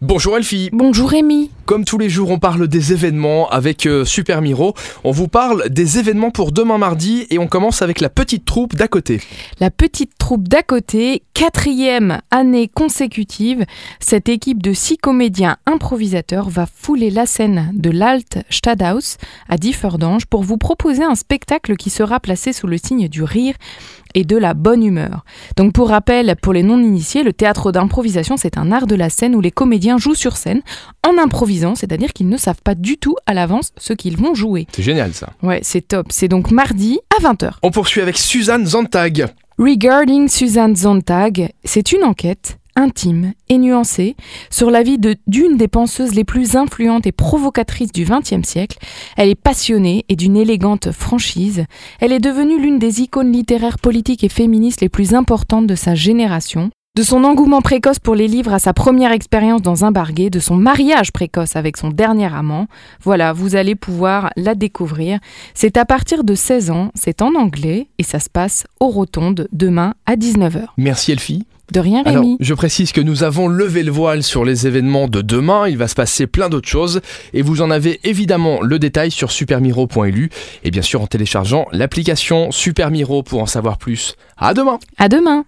Bonjour Elfie. Bonjour Rémi Comme tous les jours on parle des événements avec euh, Super Miro, on vous parle des événements pour demain mardi et on commence avec la petite troupe d'à côté. La petite troupe d'à côté, quatrième année consécutive, cette équipe de six comédiens improvisateurs va fouler la scène de l'Alt Stadthaus à Differdange pour vous proposer un spectacle qui sera placé sous le signe du rire et de la bonne humeur. Donc pour rappel, pour les non-initiés, le théâtre d'improvisation, c'est un art de la scène où les comédiens jouent sur scène en improvisant, c'est-à-dire qu'ils ne savent pas du tout à l'avance ce qu'ils vont jouer. C'est génial ça. Ouais, c'est top. C'est donc mardi à 20h. On poursuit avec Suzanne Zantag. Regarding Suzanne Zontag, c'est une enquête intime et nuancée sur la vie de- d'une des penseuses les plus influentes et provocatrices du XXe siècle. Elle est passionnée et d'une élégante franchise. Elle est devenue l'une des icônes littéraires, politiques et féministes les plus importantes de sa génération. De son engouement précoce pour les livres à sa première expérience dans un barguet, de son mariage précoce avec son dernier amant, voilà, vous allez pouvoir la découvrir. C'est à partir de 16 ans, c'est en anglais et ça se passe aux Rotondes demain à 19h. Merci Elfie. De rien Alors, Rémi. je précise que nous avons levé le voile sur les événements de demain, il va se passer plein d'autres choses et vous en avez évidemment le détail sur supermiro.lu et bien sûr en téléchargeant l'application Supermiro pour en savoir plus. À demain À demain